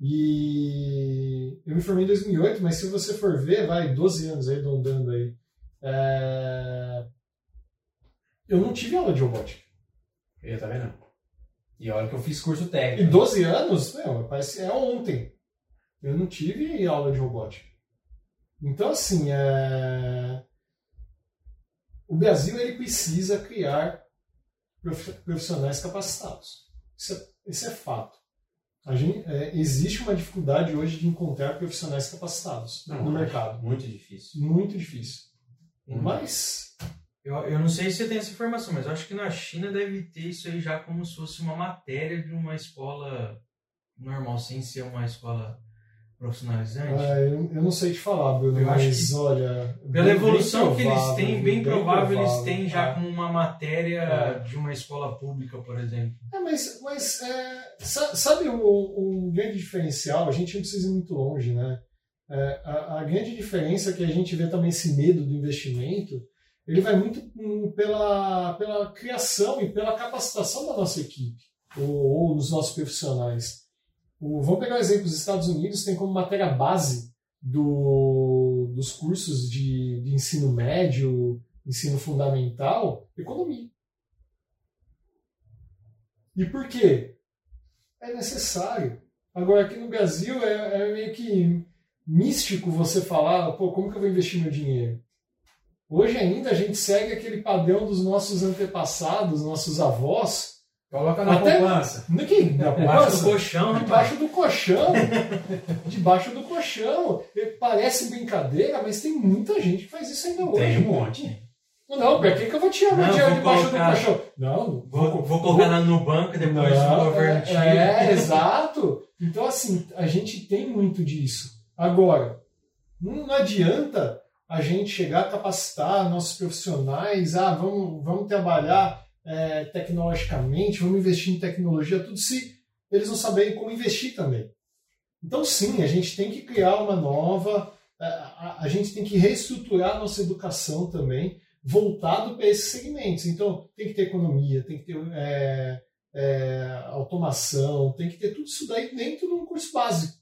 E eu me formei em 2008, mas se você for ver, vai 12 anos aí, dondando aí. É, Eu não tive aula de robótica. Eu também não. E olha que eu fiz curso E técnico. 12 anos, meu, parece é ontem. Eu não tive aula de robótica. Então, assim, é... o Brasil ele precisa criar prof- profissionais capacitados. Isso é, isso é fato. A gente, é, existe uma dificuldade hoje de encontrar profissionais capacitados Não, no mercado. Muito difícil. Muito difícil. Uhum. Mas, Eu, eu não sei se você tem essa informação, mas eu acho que na China deve ter isso aí já como se fosse uma matéria de uma escola normal, sem ser uma escola profissionalizante. ah, eu, eu não sei te falar, Bruno, Eu acho mas que olha. Pela bem- evolução bem que eles provável, têm, bem provável eles têm já é. como uma matéria É. de uma escola pública, por exemplo. É, mas, mas é, sa- sabe um grande diferencial? A gente não precisa ir muito longe, né? É, a, a grande diferença é que a gente vê também esse medo do investimento, ele vai muito hum, pela, pela criação e pela capacitação da nossa equipe, ou, ou dos nossos profissionais. O, vamos pegar o exemplo dos Estados Unidos, tem como matéria base do, dos cursos de, de ensino médio, ensino fundamental, economia. E por quê? É necessário. Agora, aqui no Brasil é, é meio que místico você falar, pô, como que eu vou investir meu dinheiro? Hoje ainda a gente segue aquele padrão dos nossos antepassados, nossos avós. Coloca na Até- poupança. No que? Na Debaixo do poupança? colchão. Debaixo do colchão. Debaixo do colchão. Parece brincadeira, mas tem muita gente que faz isso ainda hoje. Tem um monte. Não, pra que, que eu vou tirar meu dinheiro debaixo colocar- do colchão? Não, Vou, vou colocar na Nubank depois Não, do governo é, tira. é, exato. Então, assim, a gente tem muito disso. Agora, não não adianta a gente chegar a capacitar nossos profissionais, ah, vamos, vamos trabalhar é, tecnologicamente, vamos investir em tecnologia, tudo se eles não saberem como investir também. Então, sim, a gente tem que criar uma nova, a, a- a gente tem que reestruturar nossa educação também, voltado para esses segmentos. Então, tem que ter economia, tem que ter é, é, automação, tem que ter tudo isso daí dentro de um curso básico.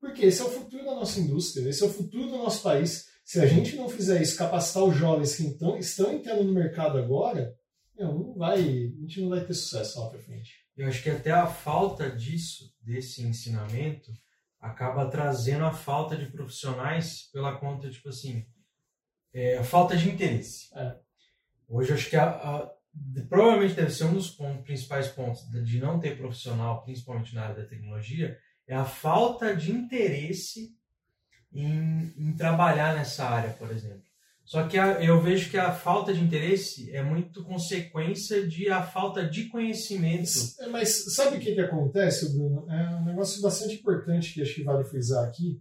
Porque esse é o futuro da nossa indústria, esse é o futuro do nosso país. Se a gente não fizer isso, capacitar os jovens que então, estão entrando no mercado agora, não vai, a gente não vai ter sucesso lá para frente. Eu acho que até a falta disso, desse ensinamento, acaba trazendo a falta de profissionais pela conta, tipo assim, é, a falta de interesse. É. Hoje eu acho que a, a- provavelmente deve ser um dos pontos- principais pontos de- de não ter profissional, principalmente na área da tecnologia, é a falta de interesse em, em trabalhar nessa área, por exemplo. Só que a- eu vejo que a falta de interesse é muito consequência de a falta de conhecimento. É, Mas sabe o que, que acontece, Bruno? É um negócio bastante importante que acho que vale frisar aqui.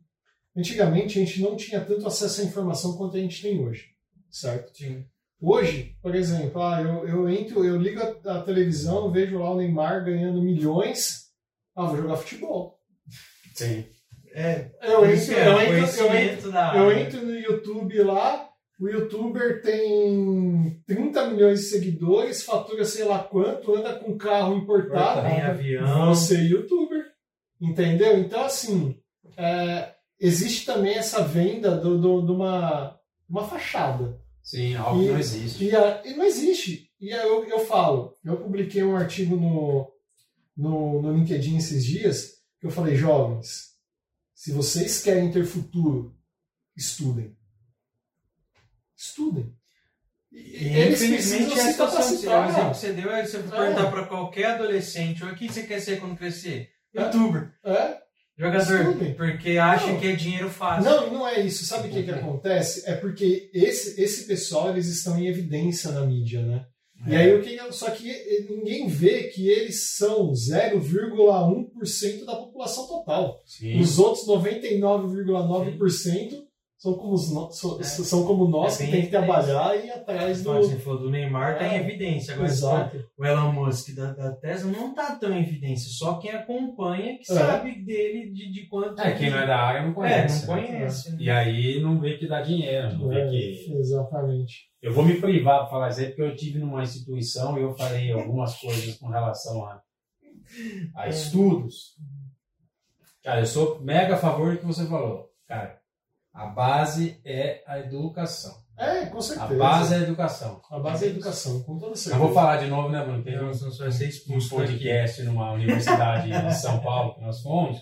Antigamente a gente não tinha tanto acesso à informação quanto a gente tem hoje, certo? Sim. Hoje, por exemplo, ah, eu, eu entro, eu ligo a, a televisão, vejo lá o Neymar ganhando milhões, ah, vou jogar futebol. Sim. É, Eu entro, é, eu entro, eu entro, da eu entro no YouTube lá, o youtuber tem 30 milhões de seguidores, fatura sei lá quanto, anda com carro importado. Tem avião. Você é youtuber. Entendeu? Então, assim, é, existe também essa venda do, do- de uma, uma fachada. Sim, algo que E- não existe. E, a- e não existe. E aí eu, eu falo, eu publiquei um artigo no, no, no LinkedIn esses dias, que eu falei, jovens, se vocês querem ter futuro, estudem. Estudem. E, Eles infelizmente, é a situação. O exemplo que você deu é se eu É. perguntar para qualquer adolescente, o que você quer ser quando crescer? É. Youtuber, É? jogador, Estudem. porque acha Não. que é dinheiro fácil. Não, não é isso. Sabe o que, que acontece? É porque esse, esse pessoal eles estão em evidência na mídia, né? E aí o que só que ninguém vê que eles são 0,1% da população total. Sim. Os outros 99,9% são como, os no- so- É. são como nós É que tem que trabalhar e ir atrás do. Você falou do Neymar, tá É. em evidência. Agora, Exato. o Elon Musk da, da Tesla não tá tão em evidência. Só quem acompanha que É. sabe dele de, de quanto. É, quem não é da área não É, conhece. não né? conhece. né? E aí não vê que dá dinheiro, não vê É, que. Exatamente. Eu vou me privar para falar isso aí, porque eu tive numa instituição e eu falei algumas coisas com relação a, a estudos. Cara, eu sou mega a favor do que você falou. Cara, a base é a educação. É, com A certeza. base é a educação. A base é a educação, com toda Eu certeza. vou falar de novo, né, Bruno? Teve um, um daqui. podcast numa universidade de São Paulo que nós fomos.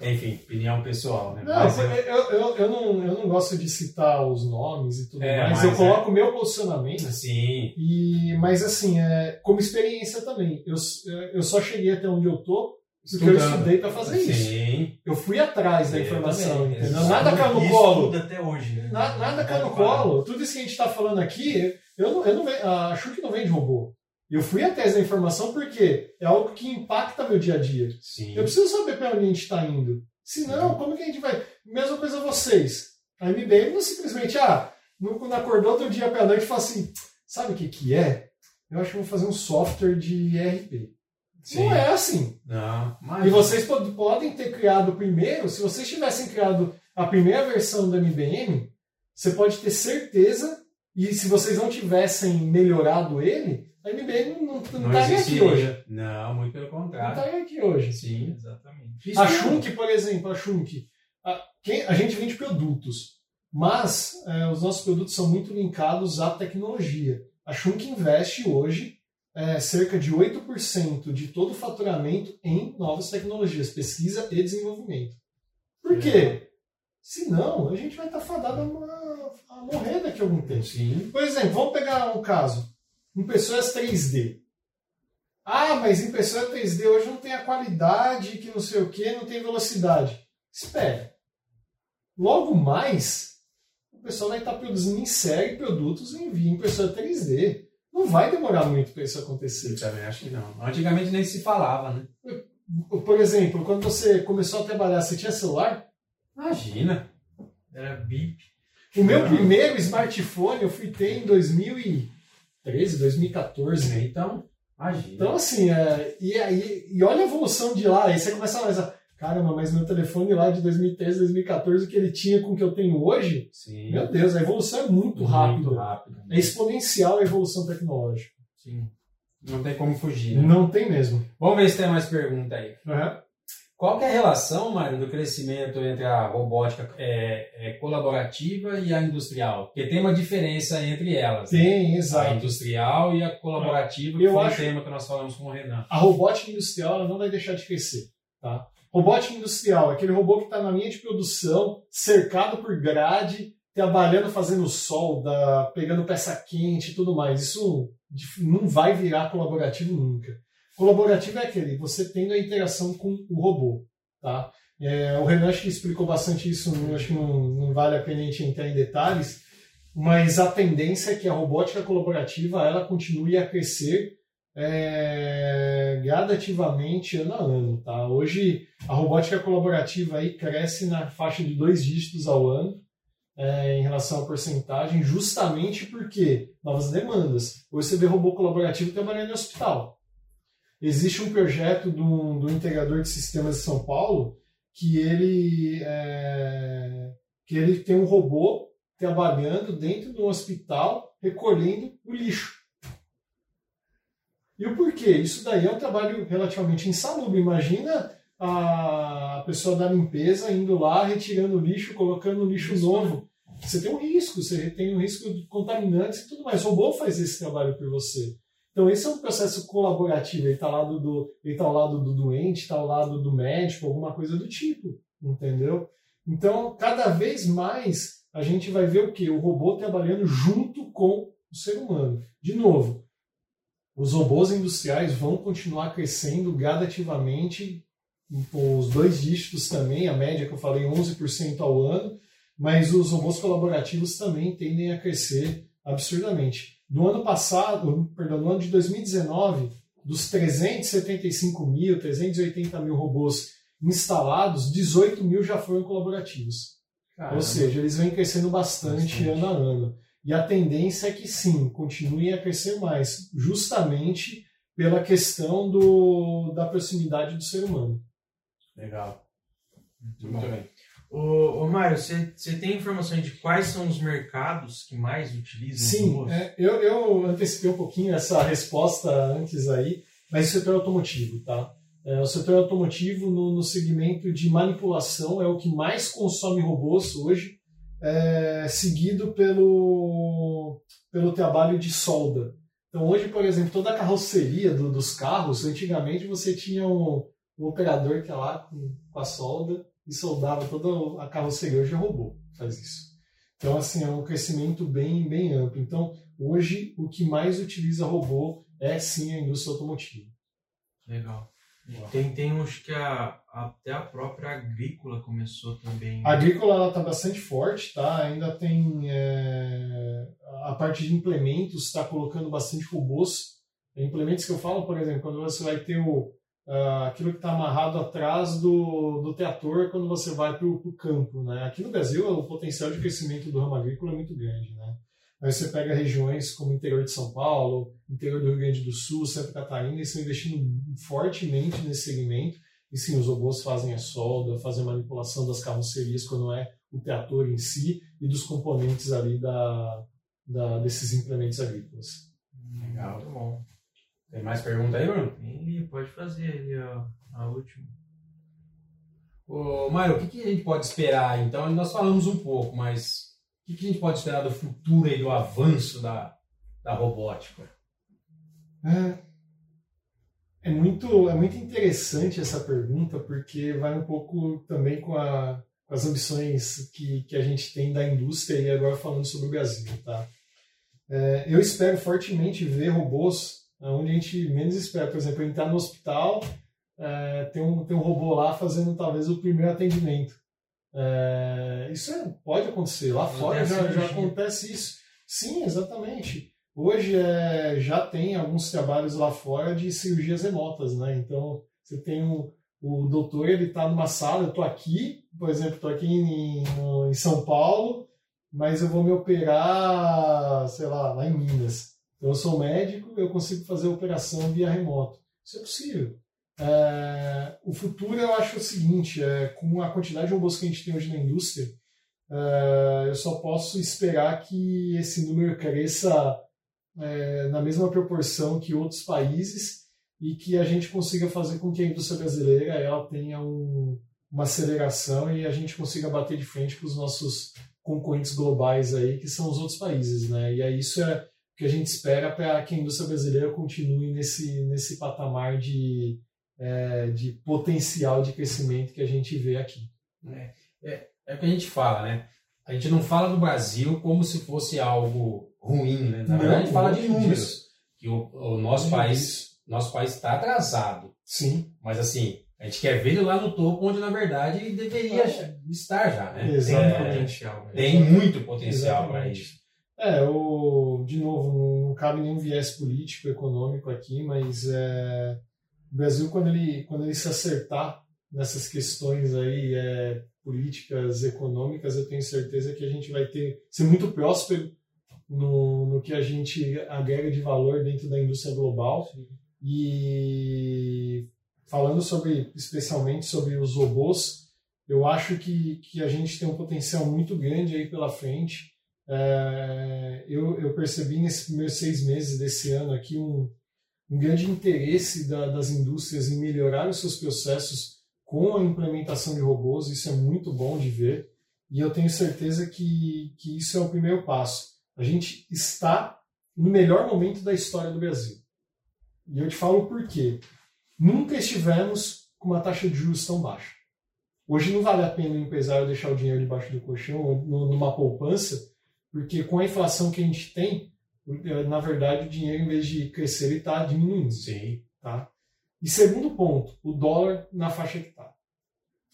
Enfim, opinião pessoal, né? Não, Mas eu- eu, eu, eu, não, eu não gosto de citar os nomes e tudo É, mais. mas Eu é. coloco o meu posicionamento. Sim, E, mas assim, é, como experiência também. Eu, eu só cheguei até onde eu tô porque eu estudei para fazer isso. Sim. Eu fui atrás da informação. Nada caiu no colo. até hoje, né? Na- Nada caiu no colo. Tudo isso que a gente está falando aqui, eu não, eu não a não vem de robô. Eu fui atrás da informação porque é algo que impacta meu dia a dia. Sim. Eu preciso saber para onde a gente está indo. Se não, como que a gente vai. Mesma coisa vocês. A MBM não simplesmente, ah, não- quando acordou outro dia pela noite e fala assim: sabe o que, que é? Eu acho que vou fazer um software de ERP. Sim. Não é assim. Não, mas... E vocês pod- podem ter criado o primeiro, se vocês tivessem criado a primeira versão do MBM, você pode ter certeza, e se vocês não tivessem melhorado ele, a MBM não, não, não não estaria aqui hoje. Não, muito pelo Não contrário. estaria aqui hoje. Sim. Exatamente. Isso A. Shunk, por exemplo, a Shunk, a, quem- a gente vende produtos, mas é, os nossos produtos são muito linkados à tecnologia. A Shunk investe hoje é, cerca de 8% de todo o faturamento em novas tecnologias, pesquisa e desenvolvimento. Por quê? Senão, a gente vai estar fadado a, a morrer daqui a algum tempo. Sim. Por exemplo, vamos pegar um caso. Impressoras 3D. Ah, mas impressora 3D hoje não tem a qualidade, que não sei o que, não tem velocidade. Espera. Logo mais, o pessoal vai estar produzindo em série produtos em impressora 3D. Não vai demorar muito para isso acontecer. Eu também acho que não. Antigamente nem se falava, né? Por exemplo, quando você começou a trabalhar, você tinha celular? Imagina. Era bip. O meu primeiro smartphone eu fui ter em 2013, 2014. Então, imagina. Então, assim, é, e, aí, e olha a evolução de lá. Aí você começa a analisar, caramba, mas meu telefone lá de 2013, 2014, o que ele tinha com o que eu tenho hoje, Sim. meu Deus, a evolução é muito rápida. Muito rápido. É exponencial a evolução tecnológica. Sim. Não tem como fugir. né? Não tem mesmo. Vamos ver se tem mais pergunta aí. Uhum. Qual que é a relação, Mário, do crescimento entre a robótica é, é, colaborativa e a industrial? Porque tem uma diferença entre elas. né? Tem, A exato. industrial e a colaborativa, que Eu foi acho- um tema que nós falamos com o Renan. A robótica industrial não vai deixar de crescer. Tá? Robótica industrial, aquele robô que está na linha de produção, cercado por grade, trabalhando, fazendo solda, pegando peça quente e tudo mais. Isso não vai virar colaborativo nunca. Colaborativo é aquele, você tendo a interação com o robô. Tá? É, o Renan acho que explicou bastante isso, acho que não, não vale a pena a gente entrar em detalhes, mas a tendência é que a robótica colaborativa ela continue a crescer é, gradativamente ano a ano. Tá? Hoje a robótica colaborativa aí cresce na faixa de dois dígitos ao ano. é, em relação à porcentagem, justamente porque novas demandas. Hoje você vê robô colaborativo trabalhando em hospital. Existe um projeto do, do integrador de sistemas de São Paulo que ele, é, que ele tem um robô trabalhando dentro de um hospital recolhendo o lixo. E o porquê? Isso daí é um trabalho relativamente insalubre. Imagina a pessoa da limpeza indo lá, retirando o lixo, colocando o lixo novo. Você tem um risco, você tem um risco de contaminantes e tudo mais. O robô faz esse trabalho por você. Então, esse é um processo colaborativo. Ele está ao lado do, ele tá ao lado do doente, está ao lado do médico, alguma coisa do tipo. Entendeu? Então, cada vez mais a gente vai ver o que? O robô trabalhando junto com o ser humano. De novo, os robôs industriais vão continuar crescendo gradativamente, com os dois dígitos também, a média que eu falei, 11% ao ano, mas os robôs colaborativos também tendem a crescer absurdamente. No ano passado, perdão, no ano de 2019, dos 375 mil, 380 mil robôs instalados, 18 mil já foram colaborativos. Caramba. Ou seja, eles vêm crescendo bastante, bastante ano a ano. E a tendência é que sim, continuem a crescer mais, justamente pela questão do, da proximidade do ser humano. Legal. Muito, Muito bem. Ô, ô Mário, você tem informação de quais são os mercados que mais utilizam Sim, é, eu, eu antecipei um pouquinho essa resposta antes aí, mas o setor automotivo, tá? É, o setor automotivo no, no segmento de manipulação é o que mais consome robôs hoje, é, seguido pelo, pelo trabalho de solda. Então, hoje, por exemplo, toda a carroceria do, dos carros, antigamente você tinha um, um operador que ia lá com, com, a solda e soldava toda a carroceria. Hoje é robô faz isso. Então, assim, é um crescimento bem, bem amplo. Então, hoje, o que mais utiliza robô é sim a indústria automotiva. Legal. Tem, tem uns que a, até a própria agrícola começou também. A agrícola está bastante forte, tá? Ainda tem é, a parte de implementos, está colocando bastante robôs. Implementos que eu falo, por exemplo, quando você vai ter o, uh, aquilo que está amarrado atrás do, do trator quando você vai para o campo, né? Aqui no Brasil, o potencial de crescimento do ramo agrícola é muito grande, né? Aí você pega regiões como o interior de São Paulo, interior do Rio Grande do Sul, Santa Catarina, eles estão investindo fortemente nesse segmento. E sim, os robôs fazem a solda, fazem a manipulação das carrocerias quando é o trator em si e dos componentes ali da, da desses implementos agrícolas. Legal, muito bom. Tem mais pergunta aí, Bruno? Sim, pode fazer aí a, a última. Ô, Mário, o que, que, a gente pode esperar? Então, nós falamos um pouco, mas o que a gente pode esperar do futuro e do avanço da, da robótica? É, é, muito, é muito interessante essa pergunta, porque vai um pouco também com, a, com as ambições que, que a gente tem da indústria, e agora falando sobre o Brasil. Tá? É, eu espero fortemente ver robôs onde a gente menos espera. Por exemplo, entrar no hospital, é, tem, um, tem um robô lá fazendo talvez o primeiro atendimento. É, isso é, pode acontecer. Lá fora já, já, acontece isso. Sim, exatamente. Hoje é, já tem alguns trabalhos lá fora de cirurgias remotas, né? Então, você tem o, o doutor, ele está numa sala, eu estou aqui, por exemplo, estou aqui em, em São Paulo, mas eu vou me operar, sei lá, lá em Minas. Então, eu sou médico, eu consigo fazer a operação via remoto. Isso é possível. É, o futuro eu acho o seguinte, é, com a quantidade de robôs que a gente tem hoje na indústria, é, eu só posso esperar que esse número cresça é, na mesma proporção que outros países e que a gente consiga fazer com que a indústria brasileira ela tenha um, uma aceleração e a gente consiga bater de frente com os nossos concorrentes globais aí, que são os outros países, né? E aí isso é o que a gente espera para que a indústria brasileira continue nesse, nesse patamar de, é, de potencial de crescimento que a gente vê aqui. É, é, é, o que a gente fala, né? A gente não fala do Brasil como se fosse algo ruim, né? Na verdade, a gente fala de números. Que o, o nosso país nosso país está atrasado. Sim. Mas assim, a gente quer ver ele lá no topo, onde na verdade deveria é. estar já, né? Exatamente. Tem, né? tem muito potencial para isso. É, o, de novo, não cabe nenhum viés político, econômico aqui, mas é, o Brasil, quando ele, quando ele se acertar nessas questões aí é, políticas econômicas, eu tenho certeza que a gente vai ter ser muito próspero no, no que a gente agrega de valor dentro da indústria global. Sim. E falando sobre, especialmente sobre os robôs, eu acho que, que a gente tem um potencial muito grande aí pela frente. É, eu, eu percebi nesses primeiros seis meses desse ano aqui um, um grande interesse da, das indústrias em melhorar os seus processos com a implementação de robôs. Isso é muito bom de ver. E eu tenho certeza que, que isso é o primeiro passo. A gente está no melhor momento da história do Brasil. E eu te falo por quê. Nunca estivemos com uma taxa de juros tão baixa. Hoje não vale a pena o empresário deixar o dinheiro debaixo do colchão numa poupança, porque com a inflação que a gente tem, na verdade o dinheiro, em vez de crescer, ele está diminuindo. Sim. Tá? E segundo ponto, o dólar na faixa que está.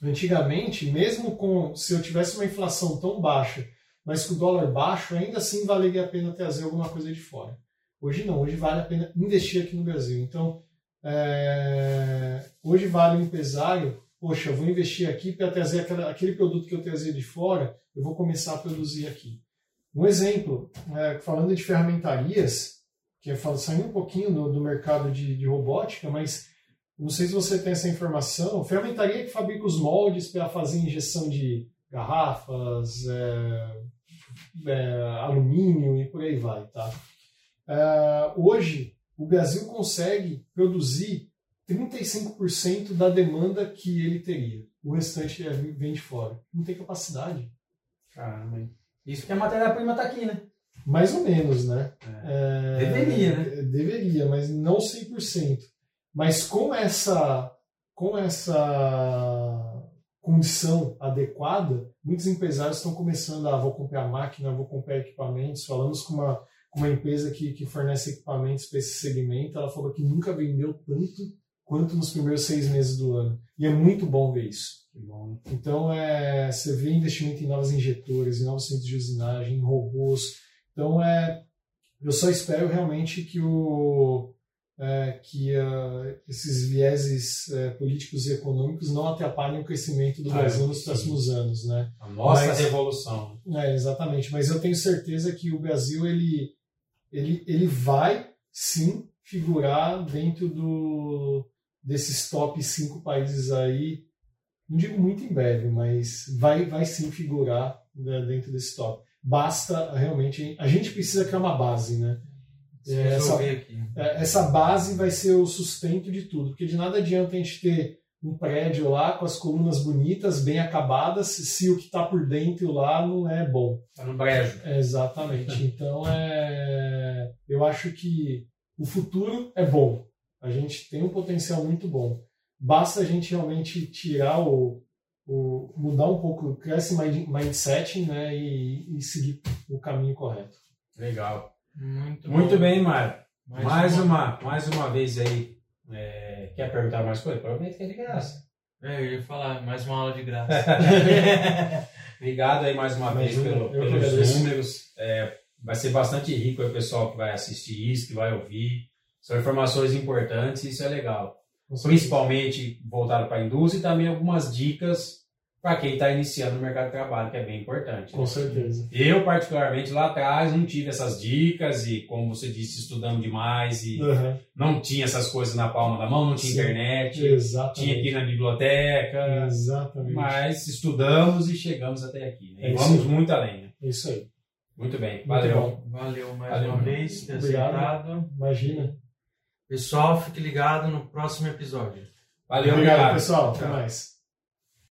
Antigamente, mesmo com se eu tivesse uma inflação tão baixa, mas com o dólar baixo, ainda assim valeria a pena trazer alguma coisa de fora. Hoje não, hoje vale a pena investir aqui no Brasil. Então, é, hoje vale o empresário, poxa, eu vou investir aqui para trazer aquela, aquele produto que eu trazia de fora, eu vou começar a produzir aqui. Um exemplo, é, falando de ferramentarias, que é saindo um pouquinho do, do mercado de, de, robótica, mas não sei se você tem essa informação, ferramentaria que fabrica os moldes para fazer injeção de garrafas, é, é, alumínio e por aí vai, tá? É, hoje, o Brasil consegue produzir 35% da demanda que ele teria. O restante é, vem de fora. Não tem capacidade. Caramba. Isso que a matéria-prima está aqui, né? Mais ou menos, né? É. É, deveria, né? Deveria, mas não 100%. Mas com essa, com essa condição adequada, muitos empresários estão começando a ah, vou comprar máquina, vou comprar equipamentos. Falamos com uma, com uma empresa que, que fornece equipamentos para esse segmento, ela falou que nunca vendeu tanto quanto nos primeiros seis meses do ano. E é muito bom ver isso. Bom. Então, é, você vê investimento em novas injetoras, em novos centros de usinagem, em robôs. Então, é, eu só espero realmente que o, é, que uh, esses vieses é, políticos e econômicos não atrapalhem o crescimento do ah, Brasil nos próximos anos, né? A nossa Mas, revolução. É, exatamente. Mas eu tenho certeza que o Brasil ele, ele, ele vai sim figurar dentro do, desses top cinco países aí. Não digo muito em breve, mas vai, vai sim figurar né, dentro desse top. Basta realmente. A gente precisa criar uma base, né? É, essa, é, essa base vai ser o sustento de tudo, porque de nada adianta a gente ter um prédio lá com as colunas bonitas, bem acabadas, se o que está por dentro lá não é bom. Está no brejo. É, exatamente. então, é, eu acho que o futuro é bom. A gente tem um potencial muito bom. Basta a gente realmente tirar o, o mudar um pouco, criar esse mindset né, e, e seguir o caminho correto. Legal. Muito, Muito bem, Mário. Mais, mais uma, uma, mais uma vez aí. É, quer perguntar mais coisa? Provavelmente que é de graça. É, eu ia falar, mais uma aula de graça. Obrigado aí mais uma vez pelo, pelos números. É, vai ser bastante rico o pessoal que vai assistir isso, que vai ouvir. São informações importantes e isso é legal. Principalmente voltado para a indústria e também algumas dicas para quem está iniciando no mercado de trabalho, que é bem importante. Com certeza. Eu, particularmente, lá atrás não tive essas dicas e, como você disse, estudando demais e uhum. não tinha essas coisas na palma da mão, não tinha Sim, internet, exatamente. tinha aqui na biblioteca. Exatamente. Mas estudamos e chegamos até aqui. Né? E é vamos muito além. Né? É isso aí. Muito bem. Valeu. Muito Valeu mais Valeu. uma vez ter Obrigado. Imagina. Pessoal, fique ligado no próximo episódio. Valeu, obrigado, obrigado. pessoal. Até mais.